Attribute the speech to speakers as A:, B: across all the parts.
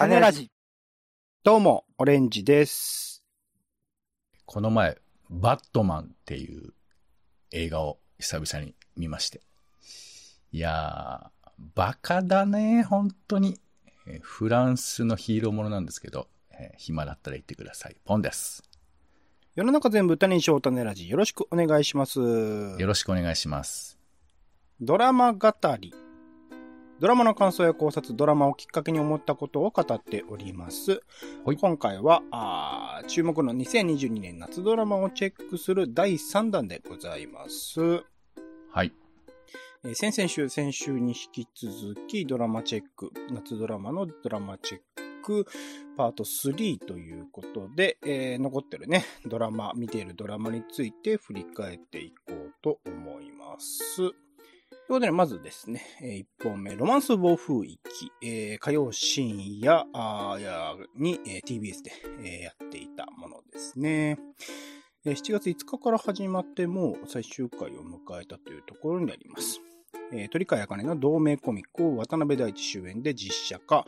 A: 種ラジ。どうも、オレンジです。
B: この前、バットマンっていう映画を久々に見まして。いやー、バカだね、本当に。えーフランスのヒーローものなんですけど、えー暇だったら言ってください。ポンです。
A: 世の中全部種にしよう種ラジ。よろしくお願いします。
B: よろしくお願いします。
A: ドラマ語り。ドラマの感想や考察、ドラマをきっかけに思ったことを語っております。
B: はい
A: 今回はあー、注目の2022年夏ドラマをチェックする第3弾でございます。
B: はい。
A: えー先々週、先週に引き続き、ドラマチェック、夏ドラマのドラマチェック、パート3ということで、えー残ってるね、ドラマ、見ているドラマについて振り返っていこうと思います。ということで、まずですね、え1本目、ロマンス暴風域、えー火曜深夜あやに、えー TBS で、えーやっていたものですね。えー7月5日から始まってもう最終回を迎えたというところになります。えー鳥飼茜の同名コミックを渡辺大地主演で実写化。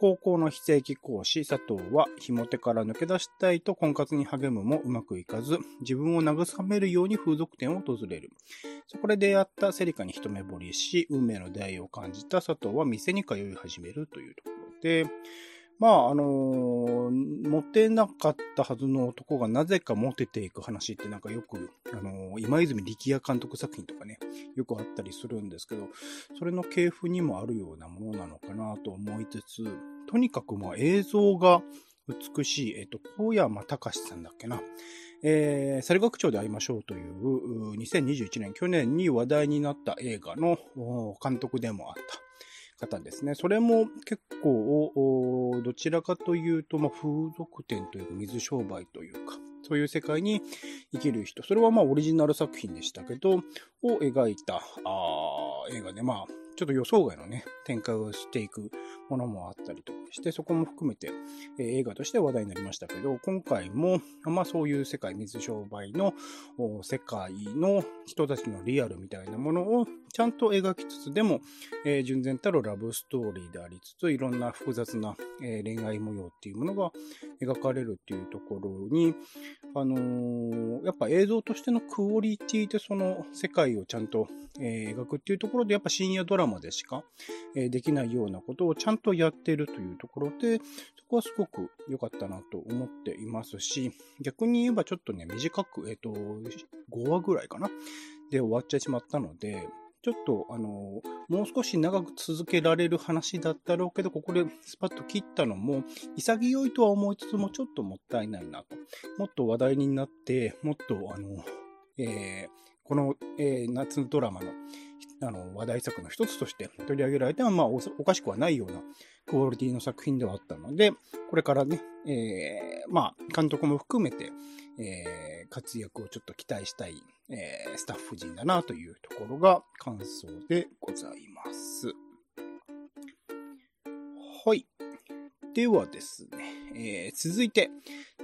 A: 高校の非正規講師佐藤は、ひも手から抜け出したいと婚活に励むもうまくいかず、自分を慰めるように風俗店を訪れる。そこで出会ったセリカに一目惚れし、運命の出会いを感じた佐藤は店に通い始めるというところで、まあ、あのーモテなかったはずの男がなぜかモテていく話ってなんかよく、あのー今泉力也監督作品とかね、よくあったりするんですけど、それの系譜にもあるようなものなのかなと思いつつ、とにかくまあ映像が美しい、えっと、小山隆さんだっけな。えー、サル学長で会いましょうという、2021年、去年に話題になった映画の監督でもあった方ですね。それも結構、どちらかというと、まあ、風俗店というか水商売というか、そういう世界に生きる人。それはまあオリジナル作品でしたけど、を描いたあ映画で、まあ、ちょっと予想外のね、展開をしていくものもあったりとかして、そこも含めて、えー映画として話題になりましたけど、今回も、まあそういう世界、水商売の世界の人たちのリアルみたいなものをちゃんと描きつつ、でも、えー純然たるラブストーリーでありつつ、いろんな複雑な、えー恋愛模様っていうものが描かれるっていうところに、あのーやっぱ映像としてのクオリティでその世界をちゃんと、えー描くっていうところで、やっぱ深夜ドラマでしか、えーできないようなことをちゃんとやってるというところで、そこはすごく良かったなと思っていますし、逆に言えばちょっとね、短く、えっ、と、5話ぐらいかな？で終わっちゃしまったので、ちょっと、あの、もう少し長く続けられる話だったろうけど、ここでスパッと切ったのも、潔いとは思いつつも、ちょっともったいないなと。もっと話題になって、もっと、あの、えーこの、えー夏ドラマの、あの、話題作の一つとして取り上げられては、まあお、かしくはないようなクオリティの作品ではあったので、これからね、えーまあ、監督も含めて、えー活躍をちょっと期待したい、えースタッフ陣だなというところが感想でございます。はい。ではですね、えー続いて、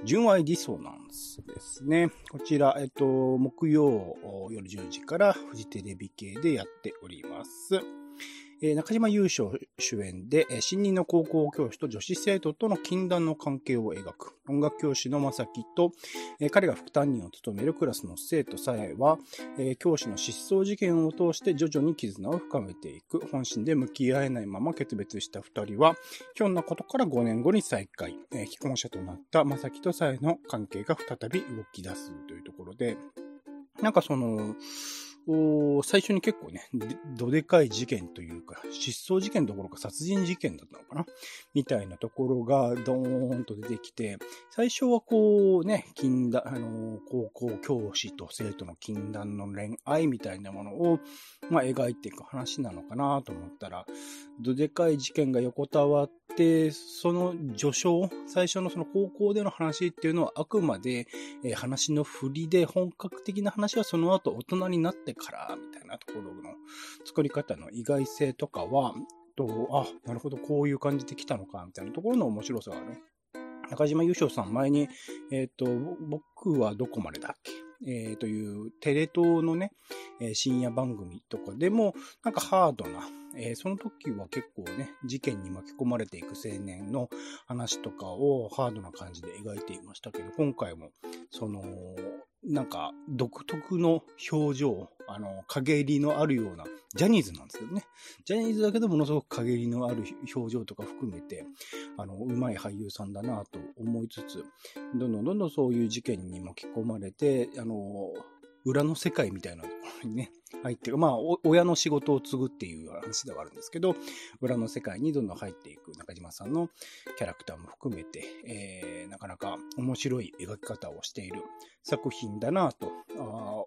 A: 純愛ディソナンスですね。こちら、えっと、木曜夜10時からフジテレビ系でやっております。えー中島優勝主演で、えー新任の高校教師と女子生徒との禁断の関係を描く。音楽教師の正樹と、えー彼が副担任を務めるクラスの生徒さえは、えー教師の失踪事件を通して徐々に絆を深めていく。本心で向き合えないまま決別した二人は、ひょんなことから5年後に再会。えー既婚者となった正樹とさえの関係が再び動き出すというところで、なんかその、最初に結構ね、どでかい事件というか、失踪事件どころか殺人事件だったのかな？みたいなところがドーンと出てきて、最初はこうね、禁断、あのー高校教師と生徒の禁断の恋愛みたいなものを、まあ、描いていく話なのかなと思ったら、どでかい事件が横たわって、その序章、最初のその高校での話っていうのはあくまで、えー話の振りで本格的な話はその後大人になってから、みたいなところの作り方の意外性とかは、と、あ、なるほど、こういう感じで来たのか、みたいなところの面白さがね、中島優勝さん前に、えっ、と、僕はどこまでだっけ？えー、というテレ東のね、えー、深夜番組とかでも、なんかハードな、えー、その時は結構ね、事件に巻き込まれていく青年の話とかをハードな感じで描いていましたけど、今回も、その、なんか、独特の表情、あの、陰りのあるような、ジャニーズなんですけどね。ジャニーズだけどものすごく陰りのある表情とか含めて、あの、うまい俳優さんだなと思いつつ、どんどんどんどんそういう事件に巻き込まれて、あの、裏の世界みたいなところにね、入ってる。まあ、親の仕事を継ぐっていう話ではあるんですけど、裏の世界にどんどん入っていく中島さんのキャラクターも含めて、えー、なかなか面白い描き方をしている作品だなと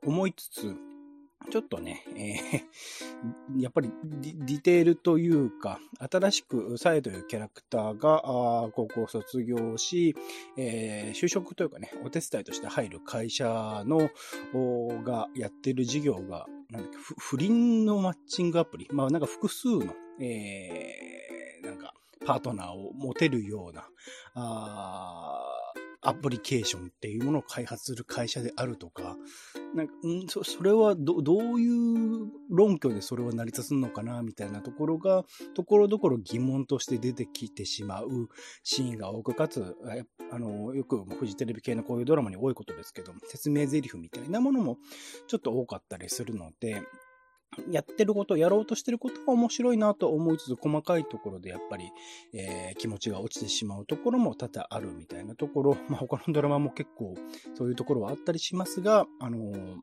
A: 思いつつ、ちょっとね、えー、やっぱりディテールというか、新しくサイというキャラクターが高校卒業し、えー、就職というかね、お手伝いとして入る会社の、がやってる事業が、なんだっけ、不倫のマッチングアプリ。まあなんか複数の、えー、なんか、パートナーを持てるような、あアプリケーションっていうものを開発する会社であるとか、なんか、んそそれはど、どういう論拠でそれは成り立つのかな、みたいなところが、ところどころ疑問として出てきてしまうシーンが多く、かつ、あの、よくフジテレビ系のこういうドラマに多いことですけど、説明台詞みたいなものもちょっと多かったりするので、やってること、やろうとしてることは面白いなと思いつつ、細かいところでやっぱり、えー、気持ちが落ちてしまうところも多々あるみたいなところ、まあ他のドラマも結構そういうところはあったりしますが、あのー、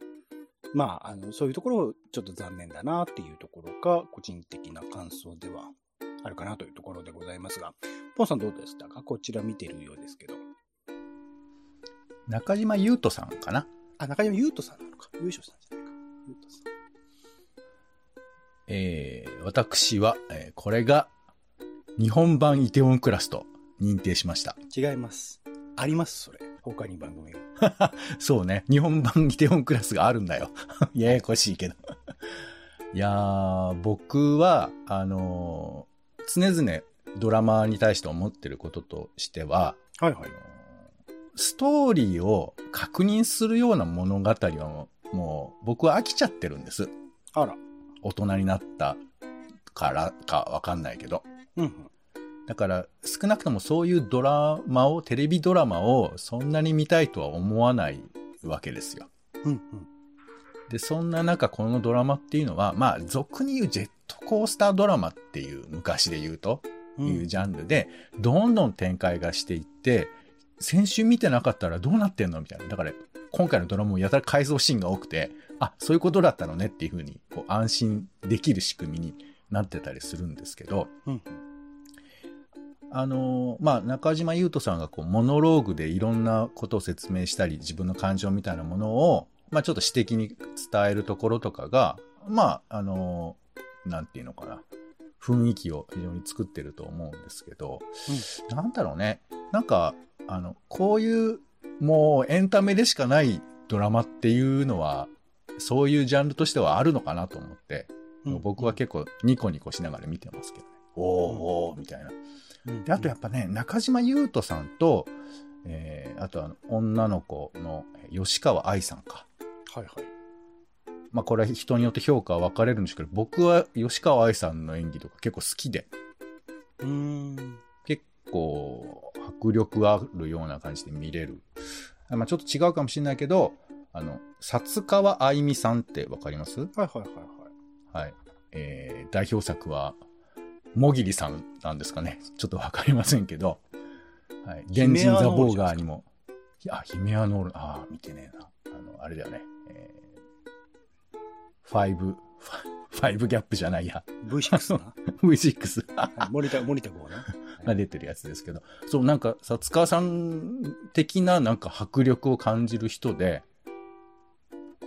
A: まあ、あの、そういうところちょっと残念だなっていうところが、個人的な感想ではあるかなというところでございますが、ポンさんどうでしたか？こちら見てるようですけど。
B: 中島優斗さんかな？
A: あ、中島優斗さんなのか。優勝さんじゃないか。優斗さん。
B: えー、私は、えー、これが日本版イテウォンクラスと認定しました。
A: 違います。あります、それ。他に番組
B: が。そうね。日本版イテウォンクラスがあるんだよ。ややこしいけど。いやー、僕は、あのー、常々ドラマに対して思ってることとしては、
A: はいはい。
B: ストーリーを確認するような物語はもう僕は飽きちゃってるんです。
A: あら。
B: 大人になったからかわかんないけど。
A: うん。
B: だから少なくともそういうドラマを、テレビドラマをそんなに見たいとは思わないわけですよ。
A: うんうん。
B: で、そんな中このドラマっていうのは、まあ俗に言うジェットコースタードラマっていう昔で言うと、いうジャンルで、どんどん展開がしていって、先週見てなかったらどうなってんのみたいな。だから今回のドラマもやたら改造シーンが多くて、あ、そういうことだったのねっていうふうに、こう、安心できる仕組みになってたりするんですけど、
A: うん、
B: あの、まあ、中島優斗さんがこう、モノローグでいろんなことを説明したり、自分の感情みたいなものを、まあ、ちょっと私的に伝えるところとかが、まあ、あの、なんていうのかな。雰囲気を非常に作ってると思うんですけど、うん、なんだろうね。なんか、あの、こういう、もうエンタメでしかないドラマっていうのは、そういうジャンルとしてはあるのかなと思って、うん、僕は結構ニコニコしながら見てますけどね。おーおーみたいな。で、あとやっぱね、中島優斗さんと、えー、あとは女の子の吉川愛さんか。
A: はいはい。
B: まあこれは人によって評価は分かれるんですけど、僕は吉川愛さんの演技とか結構好きで。
A: うん。
B: 結構迫力あるような感じで見れる。まあちょっと違うかもしれないけど、あの、薩川あいみさんってわかります？はい
A: はいはいはい。
B: はい。えー、代表作は、もぎりさんなんですかね。ちょっとわかりませんけど。はい。原人ザ・ボーガーにも。あ、ヒメアノール、ああ、見てねえな。あの、あれだよね。えー、ファイブ、ファイブギャップじゃないや。
A: V6 な
B: ?V6。
A: 森田、森田号ね。
B: が出てるやつですけど。そう、なんか、薩川さん的ななんか迫力を感じる人で、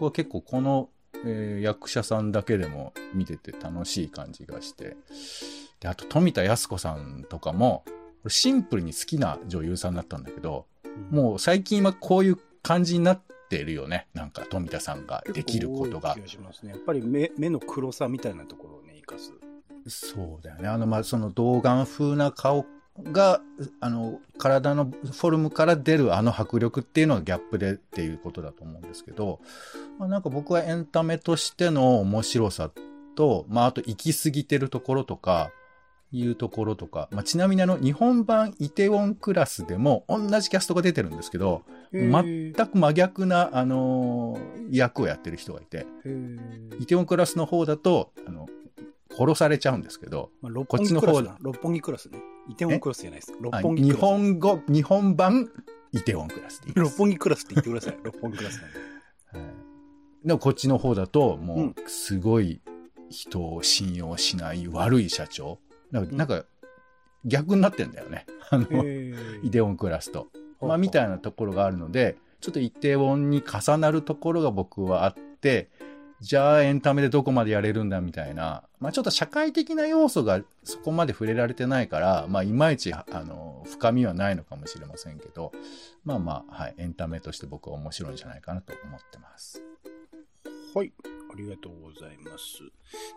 B: こは結構この、えー、役者さんだけでも見てて楽しい感じがして。で、あと富田靖子さんとかも、シンプルに好きな女優さんだったんだけど、うん、もう最近はこういう感じになってるよね。なんか富田さんができることが。
A: 気がしますね。やっぱり目目の黒さみたいなところをね、生かす。
B: そうだよね。あの、まあ、その童顔風な顔が、あの、体のフォルムから出るあの迫力っていうのがギャップでっていうことだと思うんですけど、まあ、なんか僕はエンタメとしての面白さと、まあ、あと行き過ぎてるところとか、いうところとか、まあ、ちなみにあの、日本版イテウォンクラスでも同じキャストが出てるんですけど、全く真逆な、あのー役をやってる人がいて、イテウォンクラスの方だと、あの、殺されちゃうんですけど、
A: まあ、六
B: こっ
A: 本木クラス
B: ちの方
A: 六本木クラスね。イテウォンクラスじゃないです。六本木クラス。
B: 本語、日本版イテウォンクラスでいい。
A: 六本木クラスって言ってください。六本木クラスなんで。
B: はいでもこっちの方だと、も
A: う
B: すごい人を信用しない悪い社長。なんか、
A: うん
B: なんか逆になってんだよね。あの、
A: え
B: イデオンクラスと。まあ、み
A: い
B: たいなところがあるので、ちょっとイテウォンに重なるところが僕はあって、じゃあエンタメでどこまでやれるんだみたいな、まあちょっと社会的な要素がそこまで触れられてないから、まあいまいち、あの、深みはないのかもしれませんけど、まあまあ、はい、エンタメとして僕は面白いんじゃないかなと思ってます。
A: はい。ありがとうございます。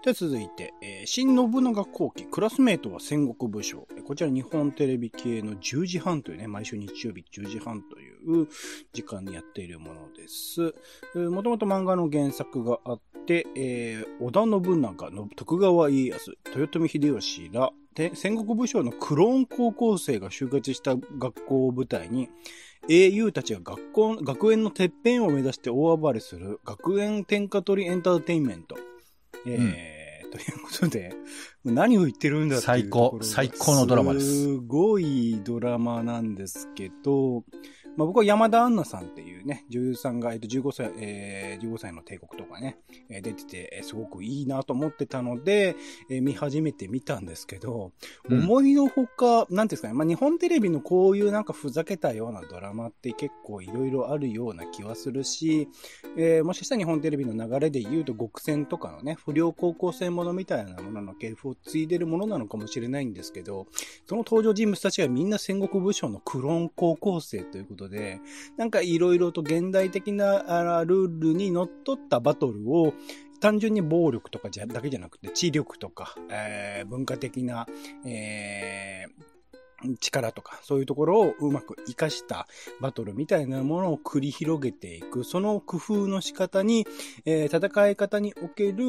A: では続いて、えー新信長後期、クラスメートは戦国武将。こちら日本テレビ系の10時半というね、毎週日曜日10時半という時間にやっているものです。もともと漫画の原作があって、えー織田信長の徳川家康、豊臣秀吉ら、戦国武将のクローン高校生が集結した学校を舞台に、英雄たちが学校、学園のてっぺんを目指して大暴れする学園天下取りエンターテインメント。えーということで、何を言ってるんだっていう
B: 最高。最高のドラマです。
A: すごいドラマなんですけど、まあ、僕は山田杏奈さんっていうね、女優さんが、えっと、15歳、えー、15歳の帝国とかね、えー出てて、えーすごくいいなと思ってたので、えー見始めてみたんですけど、
B: うん。
A: 思いのほか、なんですかね、まあ、日本テレビのこういうなんかふざけたようなドラマって結構いろいろあるような気はするし、えーもしかしたら日本テレビの流れで言うと極戦とかのね、不良高校生ものみたいなものの系譜を継いでるものなのかもしれないんですけど、その登場人物たちはみんな戦国武将のクローン高校生ということで、なんかいろいろと現代的なルールにのっとったバトルを単純に暴力とかじゃだけじゃなくて、知力とか、えー文化的な、えー力とか、そういうところをうまく活かしたバトルみたいなものを繰り広げていく、その工夫の仕方に、えー戦い方における、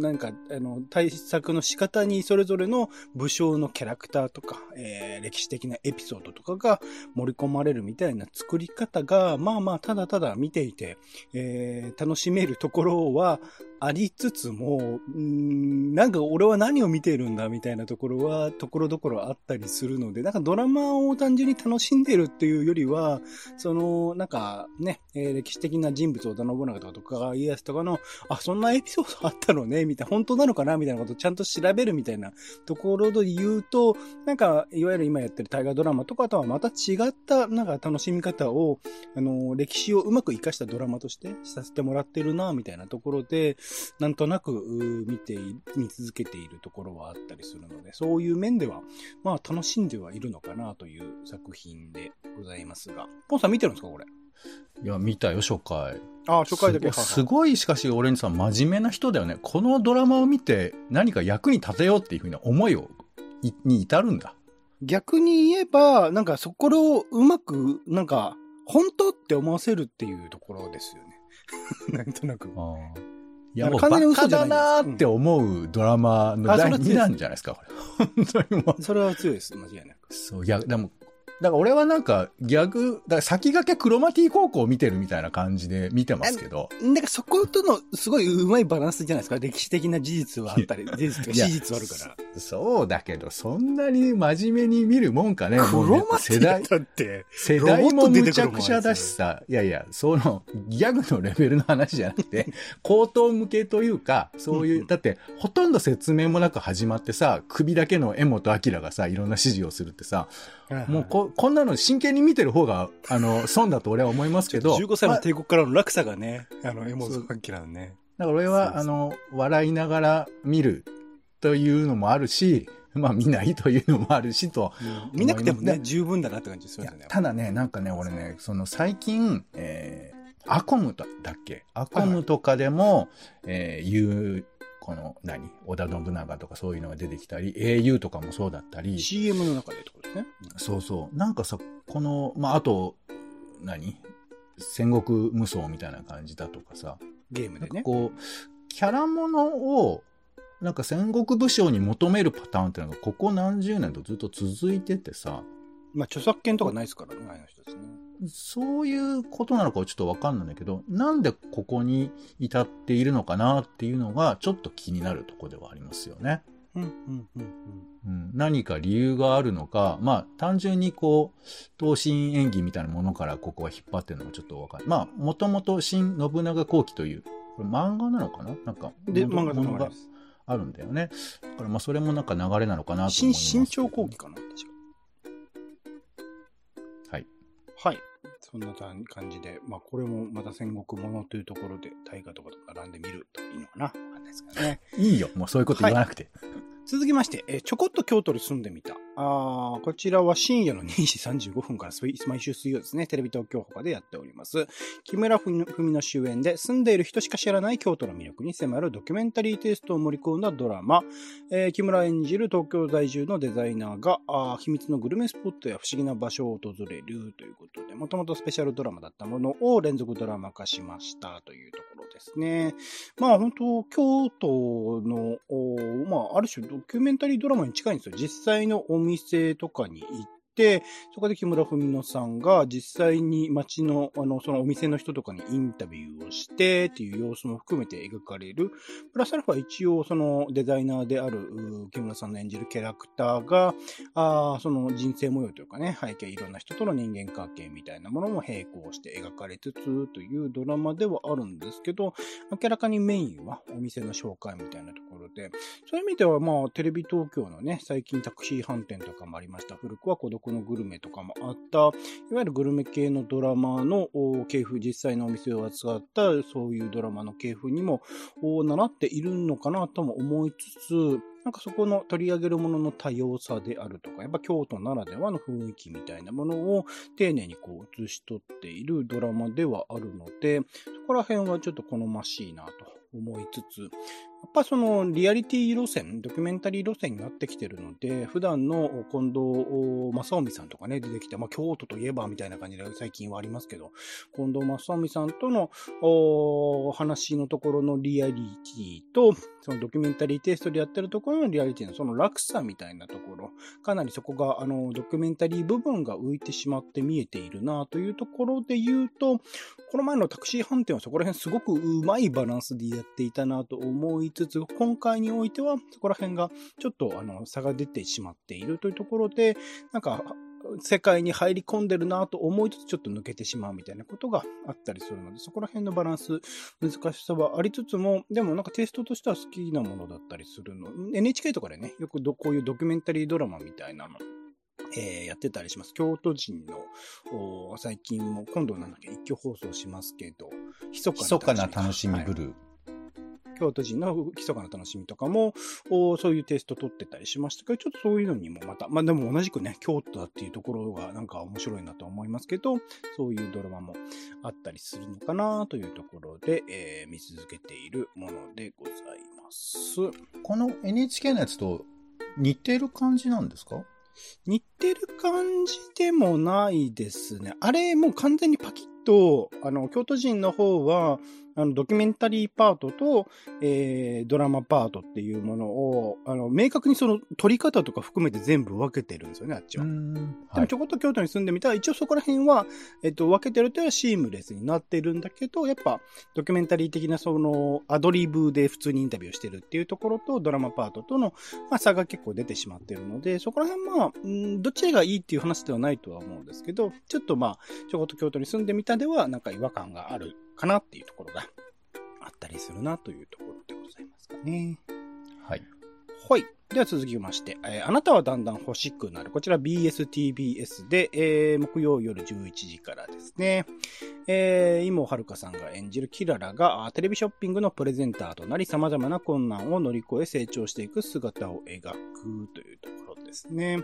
A: なんか、あの、対策の仕方にそれぞれの武将のキャラクターとか、えー歴史的なエピソードとかが盛り込まれるみたいな作り方が、まあまあ、ただただ見ていて、えー楽しめるところはありつつも、うんなんか俺は何を見てるんだみたいなところは、ところどころあったりするので、なんかドラマを単純に楽しんでるっていうよりは、その、なんかね、えー歴史的な人物、織田信長とか家康とかの、あ、そんなエピソードあったのね、みたいな、本当なのかなみたいなことをちゃんと調べるみたいなところで言うと、なんか、いわゆる今やってる大河ドラマとかとはまた違った、なんか楽しみ方を、あの、歴史をうまく活かしたドラマとしてさせてもらってるな、みたいなところで、なんとなく見てい、見続けているところはあったりするので、そういう面では、まあ楽しんではいるのかなという作品でございますが。ポンさん見てるんですかこれ？
B: いや、見たよ、初回。
A: あ、初回だけ。
B: すごすごい、しかし、俺にさん、真面目な人だよね。このドラマを見て、何か役に立てようっていうふうな思いを、いに至るんだ。
A: 逆に言えば、なんかそこをうまく、なんか、本当って思わせるっていうところですよね。なんとなく。
B: あーいや、もう、
A: 完全に嘘
B: だなーって思うドラマの第2
A: あそれは強いです
B: 弾じゃないですか、これ。本当にもう。
A: それは強いです、間違いなく。
B: そう、いや、でも、だから俺はなんか逆、だから先駆けクロマティ高校を見てるみたいな感じで見てますけど。
A: なんかそことのすごいうまいバランスじゃないですか？歴史的な事実はあったり、事実とか史実はあるから。
B: そうだけど、そんなに真面目に見るもんかね。
A: クロマティだって、
B: 世代もむちゃくちゃだしさ、いやいや、その、ギャグのレベルの話じゃなくて、口頭向けというか、そういう、
A: うんうん
B: だって、ほとんど説明もなく始まってさ、首だけの江本明がさ、いろんな指示をするってさ、もうこ、こんなの真剣に見てる方が、あの、損だと俺は思いますけど、
A: 15歳
B: まあ
A: の帝国からの落差がね、あの、エモズ関係なのね。
B: だから俺は、あの、笑いながら見るというのもあるし、まあ見ないというのもあるしと。
A: 見なくてもね、十分だなって感じですよね。
B: ただね、なんかね、俺ね、その最近、えー、アコムだだっけ？アコムとかでも、えー、言うこの何、織田信長とかそういうのが出てきたり、au とかもそうだったり。
A: CM の中でってことですね。
B: そうそう。なんかさ、この、まあ、あと、何？戦国無双みたいな感じだとかさ。
A: ゲームでね。
B: こう、キャラものを、なんか戦国武将に求めるパターンっていうのが、ここ何十年とずっと続いててさ。
A: まあ、著作権とかないですからね、あの人ですね。
B: そういうことなのかちょっとわかんないんだけど、なんでここに至っているのかなっていうのが、ちょっと気になるところではありますよね。
A: うん、うん、うん、うん。
B: うん、何か理由があるのか、まあ、単純にこう、闘神演技みたいなものからここは引っ張ってるのもちょっとわかる。まあ、もともと新信長後期という、これ漫画なのかな？なんか、
A: で、漫画の
B: があるんだよね。だからまあ、それもなんか流れなのかなと思います。
A: 新朝後期かな確か。
B: はい。
A: そんな感じで、まあこれもまた戦国ものというところで大河とかと並んでみるといいのかなわかんないですかね。
B: いいよ。もうそういうこと言わなくて。
A: はい続きまして、えー、ちょこっと京都に住んでみた。あこちらは深夜の2時35分から毎週水曜ですね、テレビ東京他でやっております。木村文の主演で住んでいる人しか知らない京都の魅力に迫るドキュメンタリーテイストを盛り込んだドラマ、えー、木村演じる東京在住のデザイナーがあ秘密のグルメスポットや不思議な場所を訪れるということで、もともとスペシャルドラマだったものを連続ドラマ化しましたというところですね。まあ本当、京都の、まあある種ドキュメンタリードラマに近いんですよ。実際のお店とかに行って、そこで木村文乃さんが実際に街の、あの、そのお店の人とかにインタビューをしてっていう様子も含めて描かれる。プラスアルファ一応そのデザイナーである木村さんの演じるキャラクターが、あその人生模様というかね、背景いろんな人との人間関係みたいなものも並行して描かれつつというドラマではあるんですけど、明らかにメインはお店の紹介みたいなところで、そういう意味ではまあテレビ東京のね、最近タクシー飯店とかもありました。古くは孤独のグルメとかもあった、いわゆるグルメ系のドラマの系譜、実際のお店を扱ったそういうドラマの系譜にも習っているのかなとも思いつつ、なんかそこの取り上げるものの多様さであるとか、やっぱ京都ならではの雰囲気みたいなものを丁寧にこう映し取っているドラマではあるので、そこら辺はちょっと好ましいなと思いつつ、やっぱそのリアリティ路線、ドキュメンタリー路線になってきてるので、普段の近藤正臣さんとかね、出てきて、まあ京都といえばみたいな感じで最近はありますけど、近藤正臣さんとの話のところのリアリティと、そのドキュメンタリーテイストでやってるところのリアリティのその落差みたいなところ、かなりそこがあのドキュメンタリー部分が浮いてしまって見えているなというところで言うと、この前のタクシー飯店はそこら辺すごくうまいバランスでやっていたなと思いつつ、今回においてはそこら辺がちょっとあの差が出てしまっているというところで、なんか世界に入り込んでるなと思いつつちょっと抜けてしまうみたいなことがあったりするので、そこら辺のバランス、難しさはありつつも、でもなんかテイストとしては好きなものだったりするの？NHK とかでね、よくこういうドキュメンタリードラマみたいなのえー、やってたりします。京都人の、最近も、今度なんだっけ、一挙放送しますけど、
B: 密かな楽しみブルー。はい
A: 京都人の密かな楽しみとかも、そういうテイスト取ってたりしましたけど、ちょっとそういうのにもまた、まあでも同じくね、京都だっていうところがなんか面白いなと思いますけど、そういうドラマもあったりするのかなというところで、えー、見続けているものでございます。
B: この NHK のやつと似てる感じなんですか？
A: 似てる感じでもないですね。あれ、もう完全にパキッと、あの、京都人の方は、あの、ドキュメンタリーパートと、えー、ドラマパートっていうものを、あの、明確にその撮り方とか含めて全部分けてるんですよね、あっちは。でもちょこっと京都に住んでみたら、一応そこら辺は、えっと、分けてるというのはシームレスになってるんだけど、やっぱ、ドキュメンタリー的なその、アドリブで普通にインタビューしてるっていうところと、ドラマパートとの、まあ、差が結構出てしまってるので、そこら辺まあ、んどっちがいいっていう話ではないとは思うんですけど、ちょっとまあ、ちょこっと京都に住んでみたでは、なんか違和感があるかなっていうところがあったりするなというところでございますかね。
B: はい。
A: はい。では続きまして、えー、あなたはだんだん欲しくなる。こちら BSTBS で、えー、木曜夜11時からですね。えー、今はるかさんが演じるキララがテレビショッピングのプレゼンターとなり様々な困難を乗り越え成長していく姿を描くというところですね。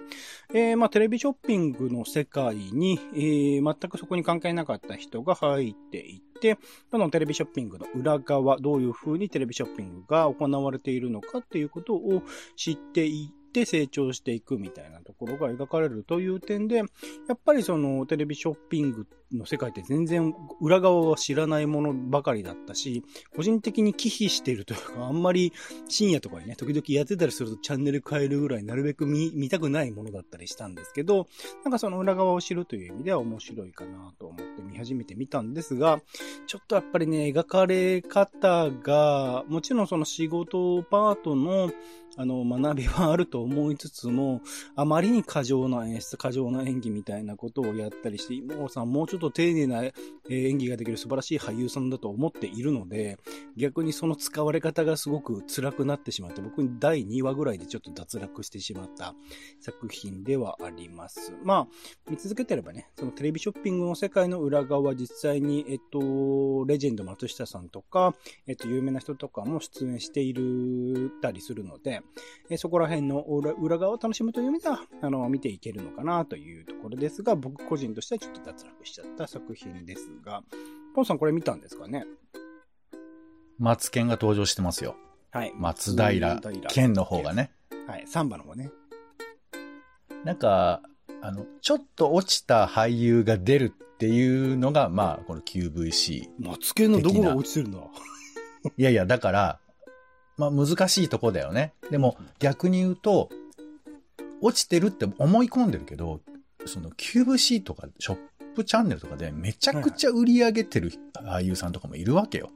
A: えー、まあテレビショッピングの世界に、えー、全くそこに関係なかった人が入っていって、て、そのテレビショッピングの裏側、どういうふうにテレビショッピングが行われているのかっていうことを知っていて、って成長していくみたいなところが描かれるという点で、やっぱりそのテレビショッピングの世界って全然裏側は知らないものばかりだったし、個人的に忌避しているというか、あんまり深夜とかにね、時々やってたりするとチャンネル変えるぐらいなるべく見見たくないものだったりしたんですけど、なんかその裏側を知るという意味では面白いかなと思って見始めてみたんですが、ちょっとやっぱりね、描かれ方が、もちろんその仕事パートのあの、学びはあると思いつつも、あまりに過剰な演出、過剰な演技みたいなことをやったりして、今さもうちょっと丁寧な演技ができる素晴らしい俳優さんだと思っているので、逆にその使われ方がすごく辛くなってしまって、僕に第2話ぐらいでちょっと脱落してしまった作品ではあります。まあ、見続けてればね、そのテレビショッピングの世界の裏側、実際に、えっと、レジェンド松下さんとか、えっと、有名な人とかも出演しているたりするので、えそこら辺の裏側を楽しむという意味では、あの、見ていけるのかなというところですが、僕個人としてはちょっと脱落しちゃった作品ですが、ポンさんこれ見たんですかね？
B: 松健が登場してますよ。
A: はい。
B: 松平健の方がね。
A: はい。サンバの方ね。
B: なんか、あの、ちょっと落ちた俳優が出るっていうのが、まあ、この QVC。
A: 松健のどこが落ちてるんだ？
B: いやいや、だから、まあ難しいとこだよね。でも逆に言うと、落ちてるって思い込んでるけど、その QVC とかショップチャンネルとかでめちゃくちゃ売り上げてる俳優さんとかもいるわけよ。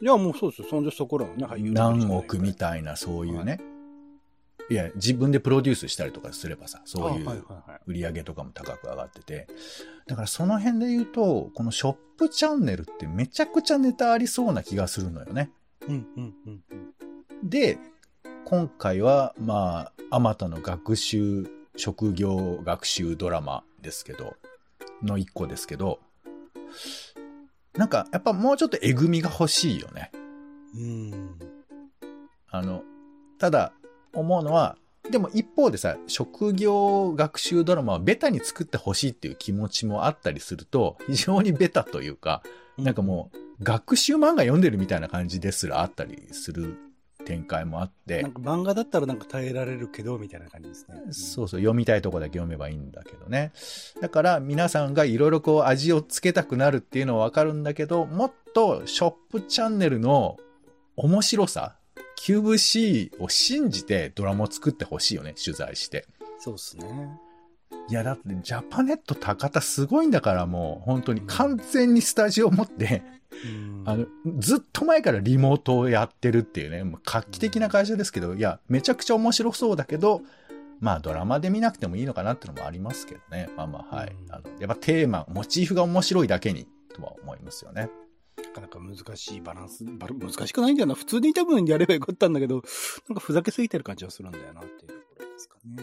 A: いや、もうそうですよ。そんじょそこらのね、
B: 俳優何億みたいな、そういうね。はいいや、自分でプロデュースしたりとかすればさ、そういう売り上げとかも高く上がってて。だからその辺で言うと、このショップチャンネルってめちゃくちゃネタありそうな気がするのよね。
A: うんうんうん
B: で、今回は、まあ、あまたの学習、職業学習ドラマですけど、の一個ですけど、なんか、やっぱもうちょっとえぐみが欲しいよね。
A: うん。
B: あの、ただ、思うのは、でも一方でさ、職業学習ドラマはベタに作ってほしいっていう気持ちもあったりすると、非常にベタというか、なんかもう、学習漫画読んでるみたいな感じですらあったりする展開もあって。
A: なんか漫画だったらなんか耐えられるけど、みたいな感じですね。
B: そうそう、読みたいとこだけ読めばいいんだけどね。だから皆さんがいろいろこう味をつけたくなるっていうのはわかるんだけど、もっとショップチャンネルの面白さ、QVC を信じてドラマを作ってほしいよね、取材して。
A: そうっすね。
B: いや、だってジャパネット高田すごいんだからもう、本当に完全にスタジオを持って、あの、ずっと前からリモートをやってるっていうね、もう画期的な会社ですけど、いや、めちゃくちゃ面白そうだけど、まあドラマで見なくてもいいのかなっていうのもありますけどね。まあまあ、はい。あの、やっぱテーマ、モチーフが面白いだけに、とは思いますよね。
A: なかなか難しいバランス、バ難しくないんだよな。普通に多分やればよかったんだけど、なんかふざけすぎてる感じはするんだよなっていうところですかね。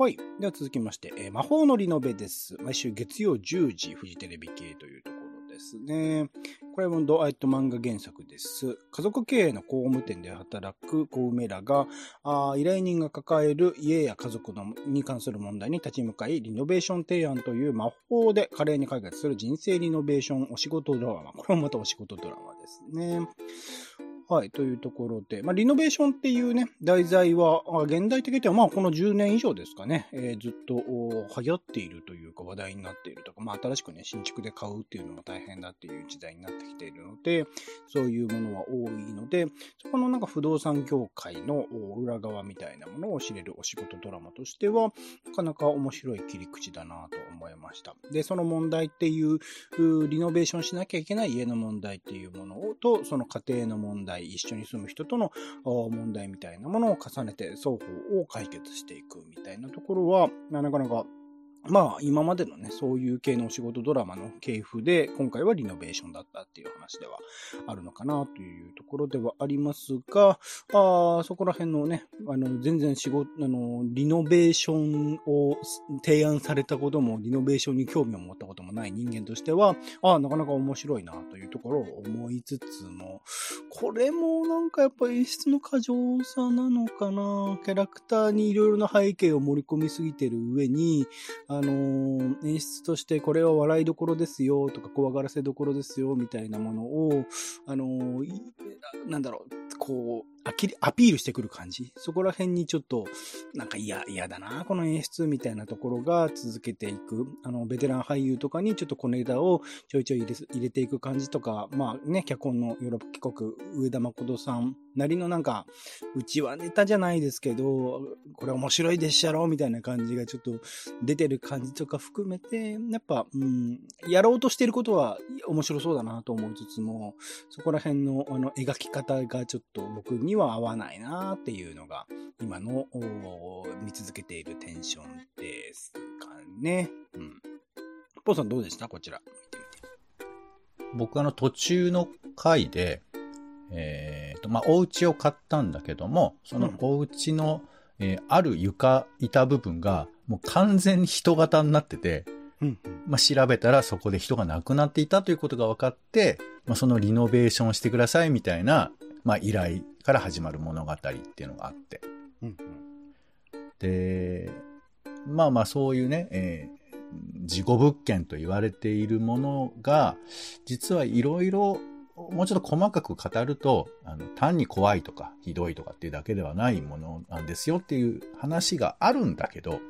A: はい。では続きまして、えー、魔法のリノベです。毎週月曜10時、フジテレビ系というところですね。これもドアイト漫画原作です。家族経営の工務店で働く小梅らが、あ依頼人が抱える家や家族のに関する問題に立ち向かい、リノベーション提案という魔法で華麗に解決する人生リノベーションお仕事ドラマ。これもまたお仕事ドラマですね。はい、というところで、まあ、リノベーションっていうね、題材は、現代的には、まあ、この10年以上ですかね、えー、ずっと流行っているというか、話題になっているとか、まあ、新しくね、新築で買うっていうのも大変だっていう時代になってきているので、そういうものは多いので、そこのなんか不動産業界の裏側みたいなものを知れるお仕事ドラマとしては、なかなか面白い切り口だなと思いました。で、その問題っていう、リノベーションしなきゃいけない家の問題っていうものと、その家庭の問題、一緒に住む人との問題みたいなものを重ねて双方を解決していくみたいなところは、なかなかまあ、今までのね、そういう系のお仕事ドラマの系譜で、今回はリノベーションだったっていう話ではあるのかなというところではありますが、あそこら辺のね、あの、全然仕事、あの、リノベーションを提案されたことも、リノベーションに興味を持ったこともない人間としては、ああ、なかなか面白いなというところを思いつつも、これもなんかやっぱ演出の過剰さなのかな。キャラクターにいろいろな背景を盛り込みすぎてる上に、あのー演出としてこれは笑いどころですよとか怖がらせどころですよみたいなものを、あのーなんだろう、こう、あきりアピールしてくる感じ。そこら辺にちょっと、なんか嫌、嫌だな、この演出みたいなところが続けていく。あの、ベテラン俳優とかにちょっと小ネタをちょいちょい入れ入れていく感じとか、まあね、脚本のヨーロッパ帰国、上田誠さんなりのなんか、うちはネタじゃないですけど、これ面白いでっしゃろみたいな感じがちょっと出てる感じとか含めて、やっぱ、うん、やろうとしてることは面白そうだなと思いつつも、そこら辺のあの描き方がちょっと僕には合わないなっていうのが、今のお見続けているテンションですかね。うん。ポーさんどうでした？こちら。
B: 僕あの途中の回で、えーと、まあ、お家を買ったんだけども、そのお家の、えーある床板部分が、もう完全に人型になってて、
A: うん、うん。
B: まあ、調べたらそこで人が亡くなっていたということが分かって、まあ、そのリノベーションしてくださいみたいな、まあ、依頼から始まる物語っていうのがあって。
A: うん、
B: で、まあまあそういうね、えー事故物件と言われているものが、実はいろいろ、もうちょっと細かく語ると、あの、単に怖いとか、ひどいとかっていうだけではないものなんですよっていう話があるんだけど、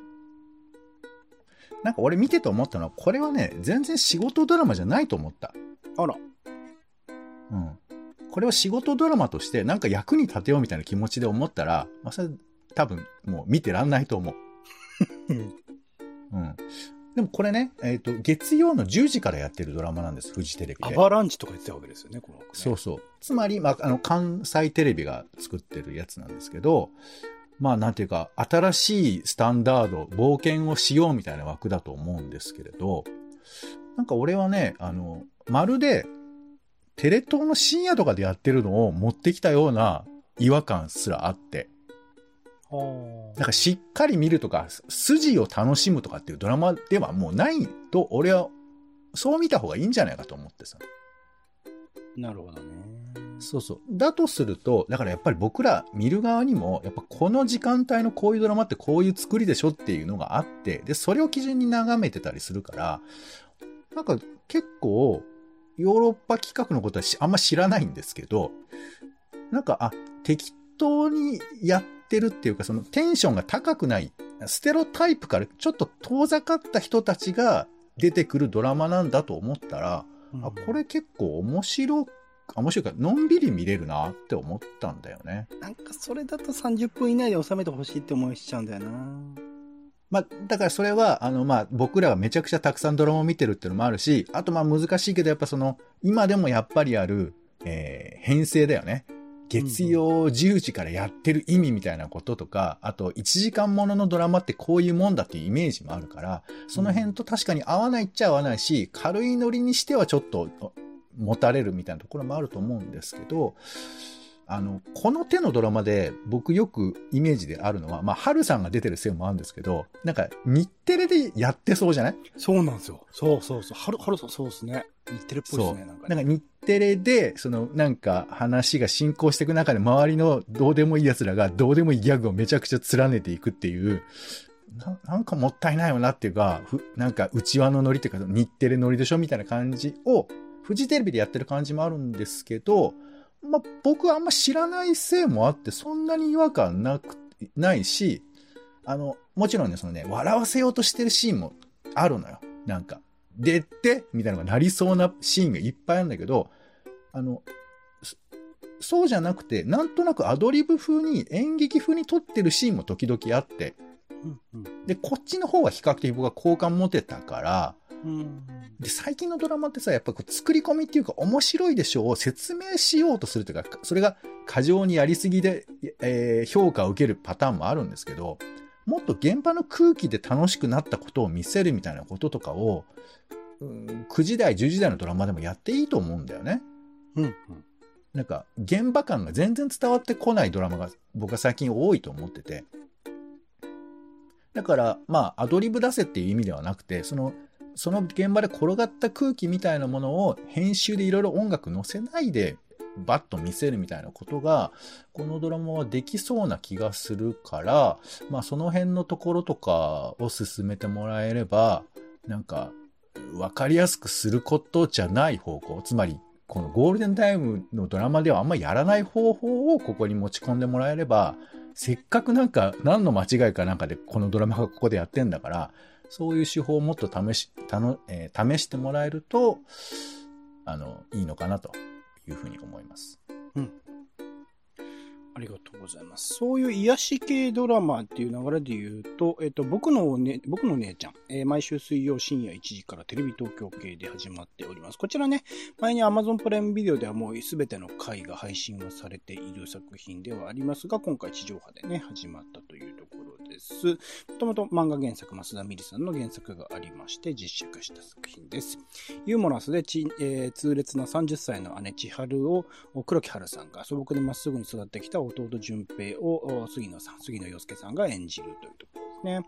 B: なんか俺見てて思ったのは、これはね、全然仕事ドラマじゃないと思った。
A: あら。
B: うん。これを仕事ドラマとして、なんか役に立てようみたいな気持ちで思ったら、まあ、それ多分もう見てらんないと思う。
A: うん
B: うん。でもこれね、えっ、と、月曜の10時からやってるドラマなんです、フジテレビで。
A: アバランチとか言ってたわけですよね、この、ね。
B: そうそう。つまり、まあ、あの、関西テレビが作ってるやつなんですけど、まあ、なんていうか、新しいスタンダード、冒険をしようみたいな枠だと思うんですけれど、なんか俺はね、あの、まるで、テレ東の深夜とかでやってるのを持ってきたような違和感すらあって、
A: は
B: なんかしっかり見るとか、筋を楽しむとかっていうドラマではもうないと、俺は、そう見た方がいいんじゃないかと思ってさ。
A: あ。なるほどね。
B: そうそう。だとすると、だからやっぱり僕ら見る側にも、やっぱこの時間帯のこういうドラマってこういう作りでしょっていうのがあって、で、それを基準に眺めてたりするから、なんか結構、ヨーロッパ企画のことはしあんま知らないんですけど、なんか、あ、適当にやってるっていうか、そのテンションが高くない、ステロタイプからちょっと遠ざかった人たちが出てくるドラマなんだと思ったら、
A: うん
B: あ、これ結構面白く、あ面白いか、のんびり見れるなって思ったんだよね。
A: なんかそれだと30分以内で収めてほしいって思いしちゃうんだよな。
B: まあ、だからそれは、あの、まあ、僕らがめちゃくちゃたくさんドラマを見てるっていうのもあるし、あとまあ難しいけど、やっぱその、今でもやっぱりある、えー編成だよね。月曜10時からやってる意味みたいなこととか、あと1時間もののドラマってこういうもんだっていうイメージもあるから、その辺と確かに合わないっちゃ合わないし、軽いノリにしてはちょっと持たれるみたいなところもあると思うんですけど、あの、この手のドラマで僕よくイメージであるのは、まあ、春さんが出てるせいもあるんですけど、なんか日テレでやってそうじゃない？
A: そうなんですよ。そうそうそう。はる、はるさんそうですね。日テレっぽいですね、なんかね。
B: なんか日テレで、そのなんか話が進行していく中で周りのどうでもいい奴らがどうでもいいギャグをめちゃくちゃ連ねていくっていう、ななんかもったいないよなっていうか、ふなんか内輪のノリっていうか日テレノリでしょみたいな感じを、フジテレビでやってる感じもあるんですけど、まあ、僕はあんま知らないせいもあって、そんなに違和感なく、ないし、あの、もちろんね、そのね、笑わせようとしてるシーンもあるのよ。なんか、でってみたいなのがなりそうなシーンがいっぱいあるんだけど、あの、そそうじゃなくて、なんとなくアドリブ風に、演劇風に撮ってるシーンも時々あって、で、こっちの方は比較的僕は好感持てたから、
A: うん。
B: で、最近のドラマってさ、やっぱこう作り込みっていうか面白いでしょうを説明しようとするというか、それが過剰にやりすぎで、えー評価を受けるパターンもあるんですけど、もっと現場の空気で楽しくなったことを見せるみたいなこととかを、うん9時台、10時台のドラマでもやっていいと思うんだよね。
A: うんうん。
B: なんか、現場感が全然伝わってこないドラマが僕は最近多いと思ってて。だから、まあ、アドリブ出せっていう意味ではなくて、その、その現場で転がった空気みたいなものを編集でいろいろ音楽載せないでバッと見せるみたいなことが、このドラマはできそうな気がするから、まあその辺のところとかを進めてもらえれば、なんか、わかりやすくすることじゃない方向、つまり、このゴールデンタイムのドラマではあんまやらない方法をここに持ち込んでもらえれば、せっかくなんか何の間違いかなんかでこのドラマがここでやってんだから、そういう手法をもっと試し、えー試してもらえると、あの、いいのかなというふうに思います。
A: ありがとうございます。そういう癒し系ドラマっていう流れで言うと、えっと、僕のね、僕の姉ちゃん、えー毎週水曜深夜1時からテレビ東京系で始まっております。こちらね、前に Amazon プライムビデオではもう全ての回が配信はされている作品ではありますが、今回地上波でね、始まったというところです。もともと漫画原作、増田美里さんの原作がありまして、実写化した作品です。ユーモラスでち、えー痛烈な30歳の姉千春を黒木春さんが素朴でまっすぐに育ってきた弟淳平を杉野さん、杉野洋介さんが演じるというところですね。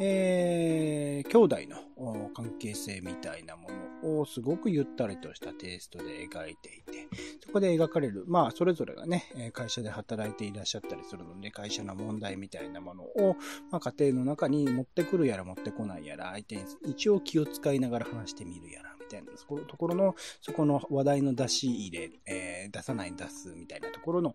A: えー、兄弟の関係性みたいなものをすごくゆったりとしたテイストで描いていて、そこで描かれる、まあ、それぞれがね、会社で働いていらっしゃったりするので、会社の問題みたいなものを、まあ、家庭の中に持ってくるやら持ってこないやら、相手に一応気を使いながら話してみるやら、みたいなところところの、そこの話題の出し入れ、えー出さない出すみたいなところの、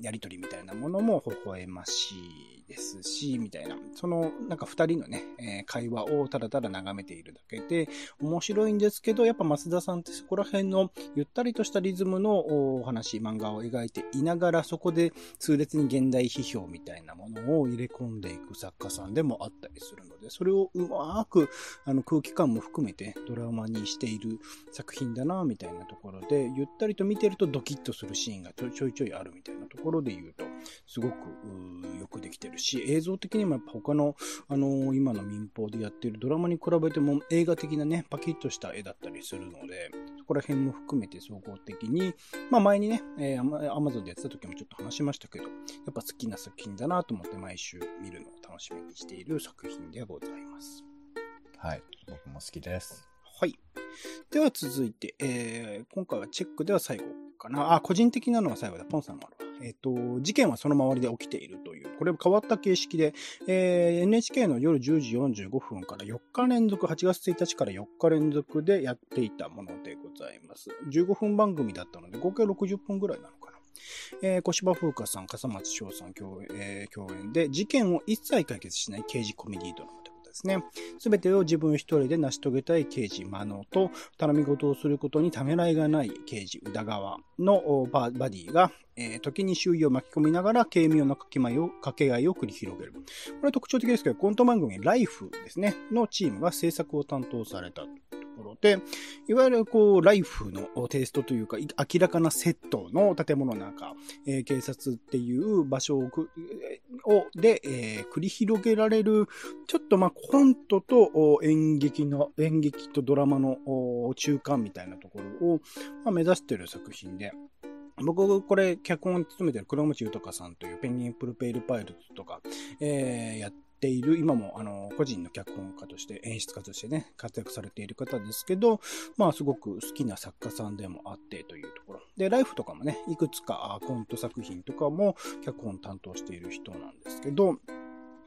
A: やりとりみたいなものも微笑ましいですし、みたいな。その、なんか二人のね、えー会話をただただ眺めているだけで、面白いんですけど、やっぱ増田さんってそこら辺のゆったりとしたリズムのお話、漫画を描いていながら、そこで痛烈に現代批評みたいなものを入れ込んでいく作家さんでもあったりするので、それをうまくあの空気感も含めてドラマにしている作品だな、みたいなところで、ゆったりと見てるとドキッとするシーンがちょいちょいあるみたいなところで言うと、すごくよくできてるし、映像的にもやっぱ他の、あのー今の民放でやってるドラマに比べても映画的なね、パキッとした絵だったりするので、そこら辺も含めて総合的に、まあ前にね、えー、アマアマゾンでやってた時もちょっと話しましたけど、やっぱ好きな作品だなと思って毎週見るのを楽しみにしている作品でございます。
B: はい。僕も好きです。
A: はい。では続いて、えー、今回はチェックでは最後かな。あ、個人的なのは最後だ。ポンさんもあるわ。えっ、と、事件はその周りで起きているという、これ変わった形式で、えー NHK の夜10時45分から4日連続、8月1日から4日連続でやっていたものでございます。15分番組だったので、合計60分ぐらいなのかな。えー小芝風花さん、笠松翔さん共,、えー共演で、事件を一切解決しない刑事コメディドラマということですね。すべてを自分一人で成し遂げたい刑事マノと、頼み事をすることにためらいがない刑事宇田川のバディが、えー時に周囲を巻き込みながら軽妙な掛け合いを掛け合いを繰り広げる。これは特徴的ですけど、コント番組ライフですね、のチームが制作を担当されたころで、いわゆるこう、ライフのテイストというか、明らかなセットの建物の中、えー警察っていう場所ををで、えー繰り広げられる、ちょっとまあコントと演劇の、演劇とドラマの中間みたいなところを、まあ、目指している作品で、僕、これ、脚本を務めている黒持豊さんというペンギンプルペイルパイロットとか、えーやっている、今も、あの、個人の脚本家として、演出家としてね、活躍されている方ですけど、まあ、すごく好きな作家さんでもあってというところ。で、ライフとかもね、いくつかコント作品とかも脚本担当している人なんですけど、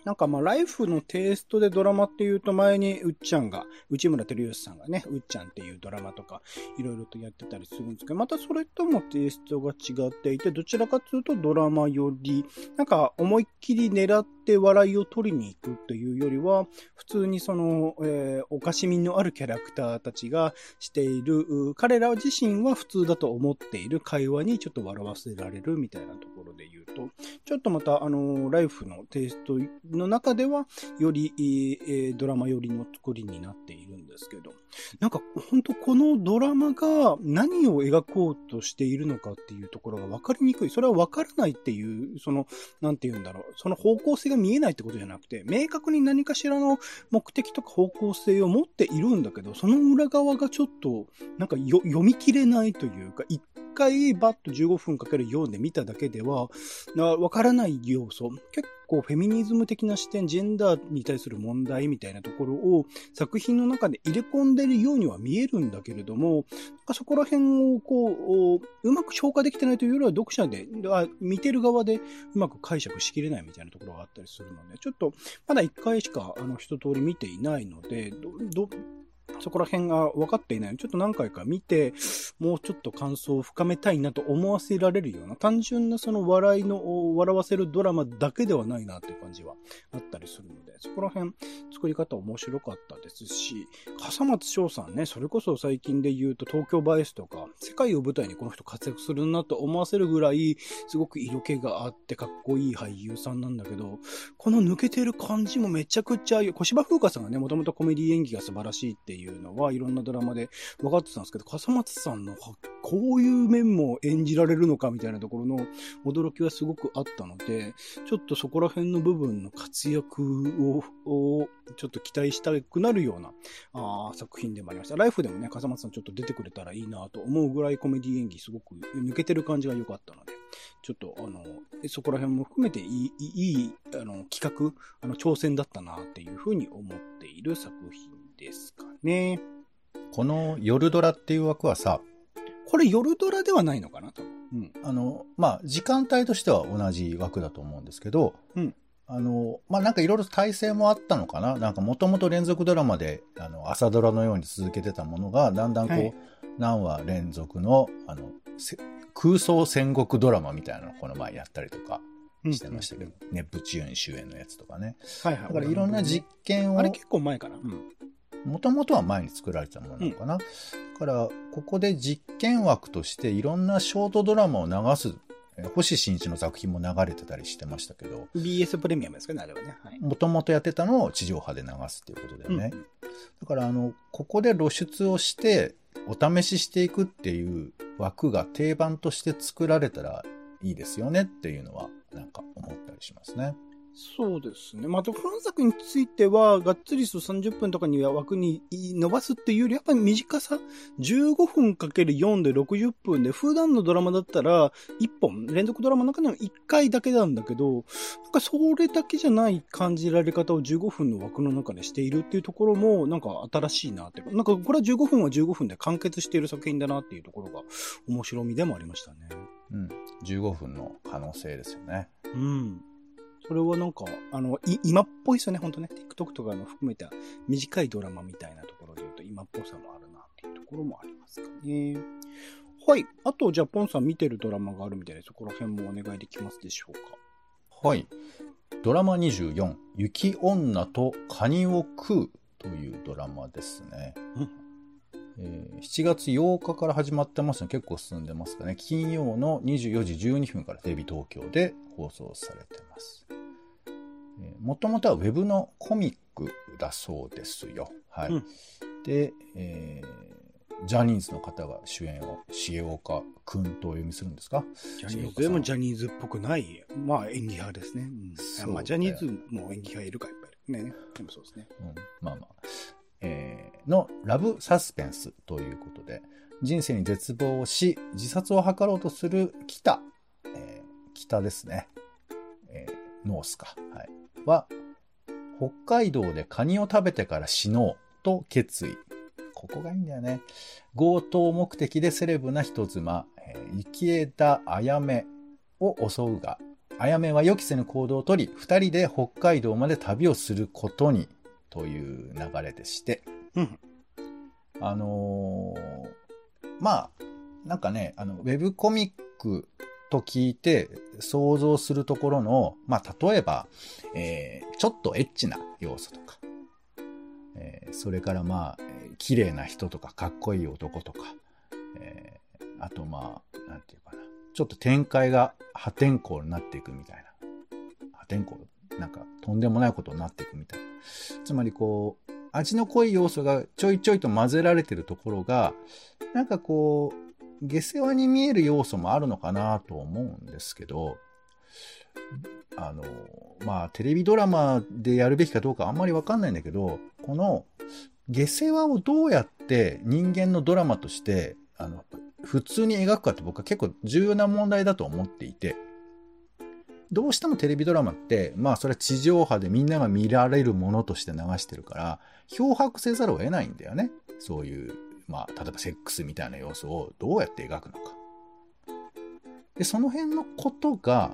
A: なんかまあ、ライフのテイストでドラマっていうと前にうっちゃんが、内村照義さんがね、うっちゃんっていうドラマとか、いろいろとやってたりするんですけど、またそれともテイストが違っていて、どちらかというとドラマより、なんか思いっきり狙って笑いを取りに行くというよりは、普通にその、えーおかしみのあるキャラクターたちがしている、彼ら自身は普通だと思っている会話にちょっと笑わせられるみたいなところで言うと、ちょっとまた、あのライフのテイストの中では、より、えードラマ寄りの作りになっているんですけど、なんか、本当このドラマが何を描こうとしているのかっていうところが分かりにくい。それは分からないっていう、その、なんて言うんだろう。その方向性が見えないってことじゃなくて、明確に何かしらの目的とか方向性を持っているんだけど、その裏側がちょっと、なんか読み切れないというか、一回バッと15分かける4で見ただけでは、わからない要素、結こう、フェミニズム的な視点、ジェンダーに対する問題みたいなところを作品の中で入れ込んでいるようには見えるんだけれども、なんかそこら辺をこう、うまく消化できてないというよりは読者で、見てる側でうまく解釈しきれないみたいなところがあったりするので、ちょっとまだ一回しかあの一通り見ていないので、ど、ど、そこら辺が分かっていない、ちょっと何回か見て、もうちょっと感想を深めたいなと思わせられるような、単純なその笑いの、笑わせるドラマだけではないなっていう感じはあったりするので、そこら辺作り方面白かったですし、笠松翔さんね、それこそ最近で言うと東京バイスとか、世界を舞台にこの人活躍するなと思わせるぐらい、すごく色気があってかっこいい俳優さんなんだけど、この抜けてる感じもめちゃくちゃ、小芝風花さんがね、もともとコメディ演技が素晴らしいっていううのは、いろんなドラマで分かってたんですけど、笠松さんの、こういう面も演じられるのかみたいなところの驚きはすごくあったので、ちょっとそこら辺の部分の活躍を、をちょっと期待したくなるようなあ作品でもありました。ライフでもね、笠松さんちょっと出てくれたらいいなと思うぐらいコメディ演技すごく抜けてる感じが良かったので、ちょっとあの、そこら辺も含めていい、いい、あの、企画、あの、挑戦だったなっていうふうに思っている作品ですかね。
B: この夜ドラっていう枠はさ、
A: これ夜ドラではないのかな？と。
B: うん。あの、まあ、時間帯としては同じ枠だと思うんですけど、
A: うん。
B: あの、まあ、なんかいろいろ体制もあったのかな？なんかもともと連続ドラマで、あの、朝ドラのように続けてたものが、だんだんこう、はい、何話連続の、あの、空想戦国ドラマみたいなのをこの前やったりとかしてましたけど、うんうん、ネプチューン主演のやつとかね。
A: はいはい。
B: だからいろんな実験を。
A: あれ結構前かな。う
B: ん。もともとは前に作られたものなのかな。うん、だから、ここで実験枠としていろんなショートドラマを流す、星新一の作品も流れてたりしてましたけど。
A: BS プレミアムですかね、あれはね。
B: もともとやってたのを地上波で流すっていうことだよね。うん、だから、あの、ここで露出をして、お試ししていくっていう枠が定番として作られたらいいですよねっていうのは、なんか思ったりしますね。
A: そうですね。また、本作については、がっつりと30分とかには枠に伸ばすっていうより、やっぱり短さ、15分かける4で60分で、普段のドラマだったら、1本、連続ドラマの中でも1回だけなんだけど、なんかそれだけじゃない感じられ方を15分の枠の中でしているっていうところも、なんか新しいなって。なんかこれは15分は15分で完結している作品だなっていうところが、面白みでもありましたね。
B: うん。15分の可能性ですよね。
A: うん。それはなんか、あの、今っぽいですよね、ほんとね。TikTok とかの含めた短いドラマみたいなところで言うと今っぽさもあるなっていうところもありますかね。はい。あと、じゃあ、ポンさん見てるドラマがあるみたいで、そこら辺もお願いできますでしょう
B: か。はい。ドラマ24、雪女とカニを食うというドラマですね。うんえー、7月8日から始まってますので結構進んでますかね。金曜の24時12分からテレビ東京で放送されてます。もともとはウェブのコミックだそうですよ。はい。うん、で、えー、ジャニーズの方が主演を、重岡くんとお読みするんですか？
A: ジャニーズでもジャニーズっぽくない、まあ演技派ですね。うん、まあジャニーズも演技派いるか、やっぱり。ね。でもそうですね。
B: うん、まあまあ。えー、のラブサスペンスということで、人生に絶望し、自殺を図ろうとする北、えー、北ですね。えー、ノースか。はい。は、北海道でカニを食べてから死のうと決意。ここがいいんだよね。強盗目的でセレブな人妻、えー、池枝あやめを襲うが、あやめは予期せぬ行動をとり、二人で北海道まで旅をすることに、という流れでして。
A: うん。
B: あのー、まあ、なんかね、あの、ウェブコミックと聞いて想像するところの、まあ、例えば、えー、ちょっとエッチな要素とか、えー、それからまあ、綺麗な人とか、かっこいい男とか、えー、あとまあ、なんていうかな、ちょっと展開が破天荒になっていくみたいな。破天荒なんか、とんでもないことになっていくみたいな。つまりこう、味の濃い要素がちょいちょいと混ぜられてるところが、なんかこう、下世話に見える要素もあるのかなと思うんですけど、あの、まあ、テレビドラマでやるべきかどうかあんまりわかんないんだけど、この下世話をどうやって人間のドラマとして、あの、普通に描くかって僕は結構重要な問題だと思っていて、どうしてもテレビドラマって、まあそれは地上波でみんなが見られるものとして流してるから、漂白せざるを得ないんだよね。そういう、まあ例えばセックスみたいな要素をどうやって描くのか。で、その辺のことが、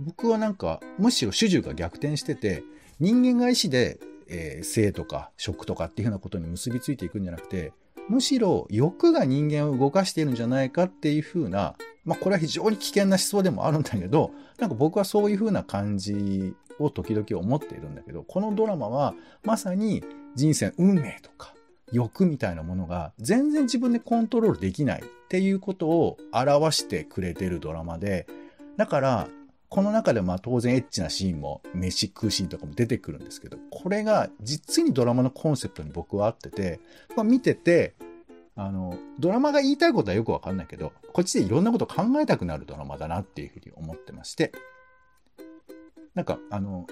B: 僕はなんか、むしろ主従が逆転してて、人間が意志で、えー性とか食とかっていうふうなことに結びついていくんじゃなくて、むしろ欲が人間を動かしているんじゃないかっていうふうな、まあこれは非常に危険な思想でもあるんだけど、なんか僕はそういうふうな感じを時々思っているんだけど、このドラマはまさに人生運命とか欲みたいなものが全然自分でコントロールできないっていうことを表してくれてるドラマで、だから、この中でまあ当然エッチなシーンも飯食うシーンとかも出てくるんですけど、これが実にドラマのコンセプトに僕は合ってて、まあ、見てて、あの、ドラマが言いたいことはよくわかんないけど、こっちでいろんなこと考えたくなるドラマだなっていうふうに思ってまして、なんか、あの、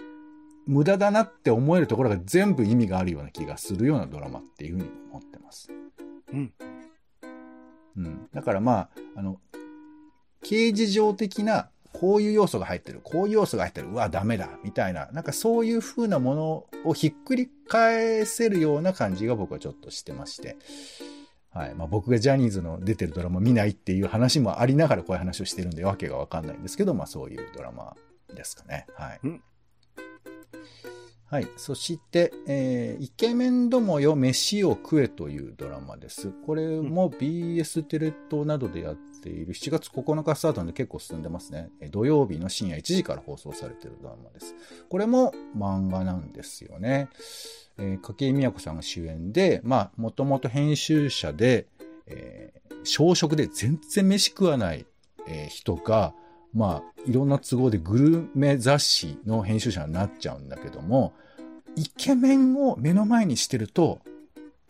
B: 無駄だなって思えるところが全部意味があるような気がするようなドラマっていうふうに思ってます。
A: うん。
B: うん。だからまあ、あの、刑事上的な、こういう要素が入ってる、こういう要素が入ってる、うわ、ダメだ、みたいな、なんかそういう風なものをひっくり返せるような感じが僕はちょっとしてまして。はい。まあ僕がジャニーズの出てるドラマ見ないっていう話もありながらこういう話をしてるんでわけがわかんないんですけど、まあそういうドラマですかね。はい。
A: うん
B: はい。そして、えーイケメンどもよ飯を食えというドラマです。これも BS テレ東などでやっている7月9日スタートなんで結構進んでますね。えー土曜日の深夜1時から放送されているドラマです。これも漫画なんですよね。えー、筧美和子さんが主演で、まあ、もともと編集者で、えー小食で全然飯食わない、えー人が、まあ、いろんな都合でグルメ雑誌の編集者になっちゃうんだけども、イケメンを目の前にしてると、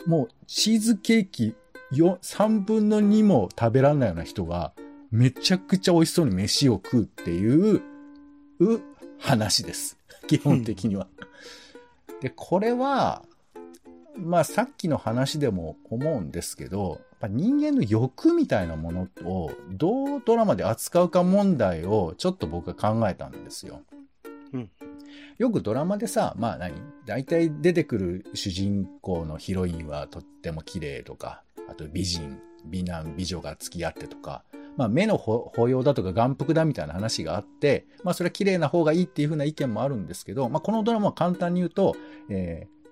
B: もうチーズケーキよ3分の2も食べられないような人が、めちゃくちゃ美味しそうに飯を食うっていう、う話です。基本的には。で、これは、まあさっきの話でも思うんですけど、ぱ人間の欲みたいなものをどうドラマで扱うか問題をちょっと僕は考えたんですよ。
A: うん
B: よくドラマでさ、まあ何？大体出てくる主人公のヒロインはとっても綺麗とか、あと美人、美男、美女が付き合ってとか、まあ目の保保養だとか眼福だみたいな話があって、まあそれは綺麗な方がいいっていう風な意見もあるんですけど、まあこのドラマは簡単に言うと、えー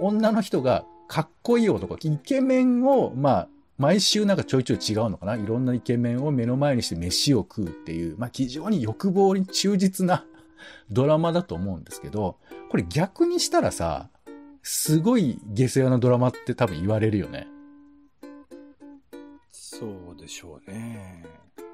B: 女の人がかっこいい男、イケメンを、まあ、毎週なんかちょいちょい違うのかな？いろんなイケメンを目の前にして飯を食うっていう、まあ非常に欲望に忠実な ドラマだと思うんですけど、これ逆にしたらさ、すごい下世話なドラマって多分言われるよね。
A: そうでしょうね。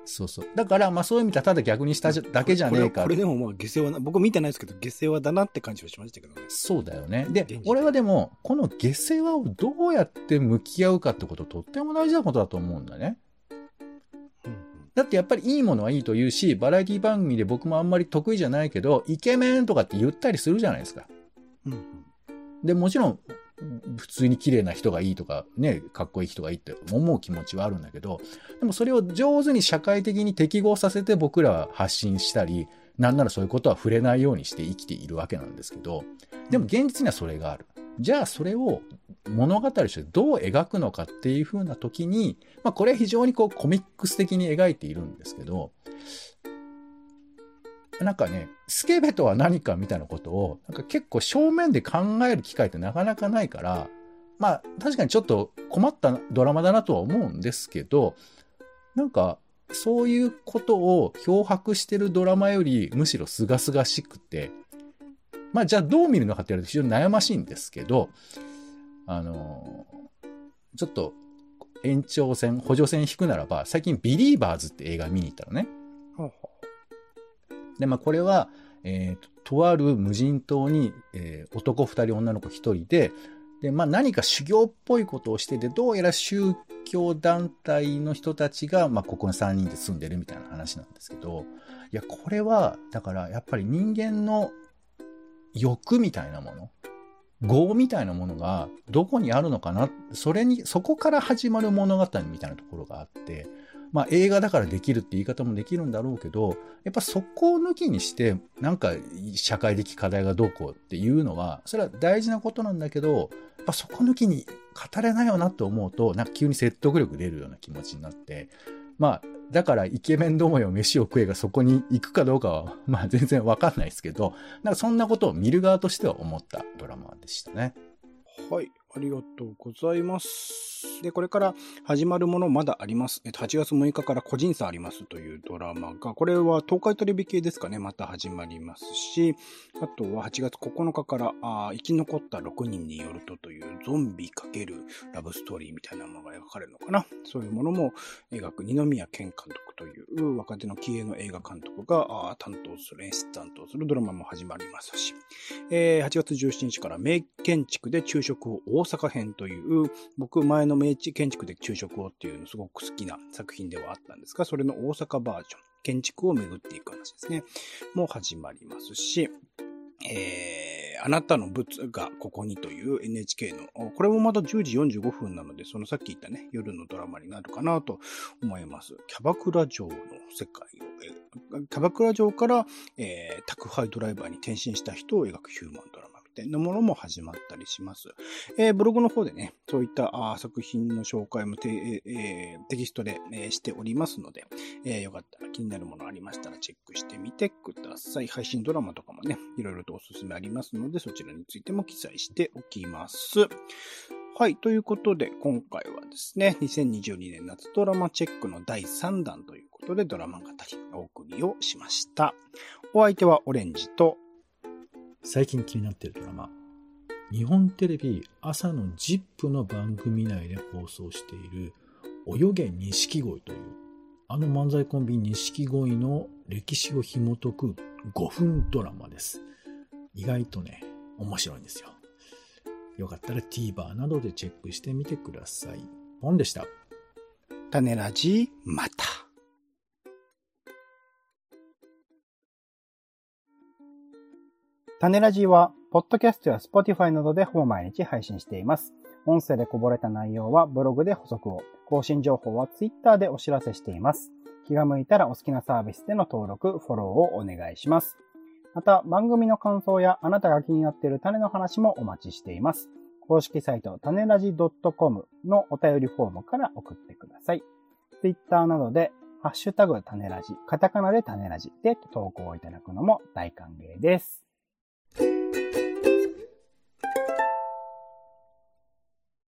B: そうそう。だから、まあそういう意味ではただ逆にしただけじゃねえか
A: これこれでもまあ下世話な、僕見てないですけど、下世話だなって感じはしましたけどね。
B: そうだよね。で俺はでも、この下世話をどうやって向き合うかってこととっても大事なことだと思うんだね。
A: うん
B: だってやっぱりいいものはいいと言うし、バラエティ番組で僕もあんまり得意じゃないけど、イケメンとかって言ったりするじゃないですか。
A: うん。うん
B: で、もちろん、普通に綺麗な人がいいとか、ね、かっこいい人がいいって思う気持ちはあるんだけど、でもそれを上手に社会的に適合させて僕らは発信したり、なんならそういうことは触れないようにして生きているわけなんですけど、でも現実にはそれがある。じゃあそれを物語としてどう描くのかっていう風な時に、まあこれは非常にこうコミックス的に描いているんですけど、なんかね、スケベとは何かみたいなことを、なんか結構正面で考える機会ってなかなかないから、まあ確かにちょっと困ったドラマだなとは思うんですけど、なんかそういうことを漂白してるドラマよりむしろ清々しくて、まあじゃあどう見るのかって言われると非常に悩ましいんですけど、あのちょっと延長戦、補助線引くならば、最近ビリーバーズって映画見に行ったのね。で、まあ、これは、えーと、ある無人島に、えー男2人、女の子1人で、で、まあ、何か修行っぽいことをしてて、どうやら宗教団体の人たちが、まあ、ここに3人で住んでるみたいな話なんですけど、いや、これは、だから、やっぱり人間の欲みたいなもの、業みたいなものがどこにあるのかな、それに、そこから始まる物語みたいなところがあって、まあ映画だからできるって言い方もできるんだろうけど、やっぱそこを抜きにして、なんか社会的課題がどうこうっていうのは、それは大事なことなんだけど、やっぱそこ抜きに語れないよなって思うと、なんか急に説得力出るような気持ちになって、まあ、だからイケメンどもよ飯を食えがそこに行くかどうかは、まあ全然わかんないですけど、なんかそんなことを見る側としては思ったドラマでしたね。
A: はい。ありがとうございます。で、これから始まるものまだあります。えっと、8月6日から個人差ありますというドラマが、これは東海テレビ系ですかね、また始まりますし、あとは8月9日から、あ生き残った6人によるとというゾンビ×ラブストーリーみたいなものが描かれるのかな。そういうものも描く二宮健監督という若手の気鋭の映画監督が担当する、演出担当するドラマも始まりますし、えー、8月17日から名建築で昼食を大阪編という、僕前の名建築で昼食をっていうのすごく好きな作品ではあったんですが、それの大阪バージョン、建築を巡っていく話ですね。も始まりますし、えー、あなたの物がここにという NHK の、これもまだ10時45分なので、そのさっき言ったね、夜のドラマになるかなと思います。キャバクラ城の世界をえ、キャバクラ城から、えー、宅配ドライバーに転身した人を描くヒューマンドラマ。展のものも始まったりします。えー、ブログの方でね、そういったあ作品の紹介もテ,、えー、テキストで、えー、しておりますので、えー、よかったら気になるものありましたらチェックしてみてください。配信ドラマとかもね、いろいろとおすすめありますので、そちらについても記載しておきます。はい。ということで、今回はですね、2022年夏ドラマチェックの第3弾ということで、ドラマ語りお送りをしました。お相手はオレンジと
B: 最近気になっているドラマ、日本テレビ朝の ZIP の番組内で放送している泳げ錦鯉という、あの漫才コンビ錦鯉の歴史を紐解く5分ドラマです。意外とね、面白いんですよ。よかったら TVer などでチェックしてみてください。ポンでした。
A: 種ラジ、また。種ラジは、ポッドキャストや Spotify などでほぼ毎日配信しています。音声でこぼれた内容はブログで補足を、更新情報は Twitter でお知らせしています。気が向いたらお好きなサービスでの登録、フォローをお願いします。また、番組の感想やあなたが気になっている種の話もお待ちしています。公式サイト、種ラジ .com のお便りフォームから送ってください。Twitter などで、ハッシュタグ種ラジ、カタカナで種ラジで投稿いただくのも大歓迎です。Thank you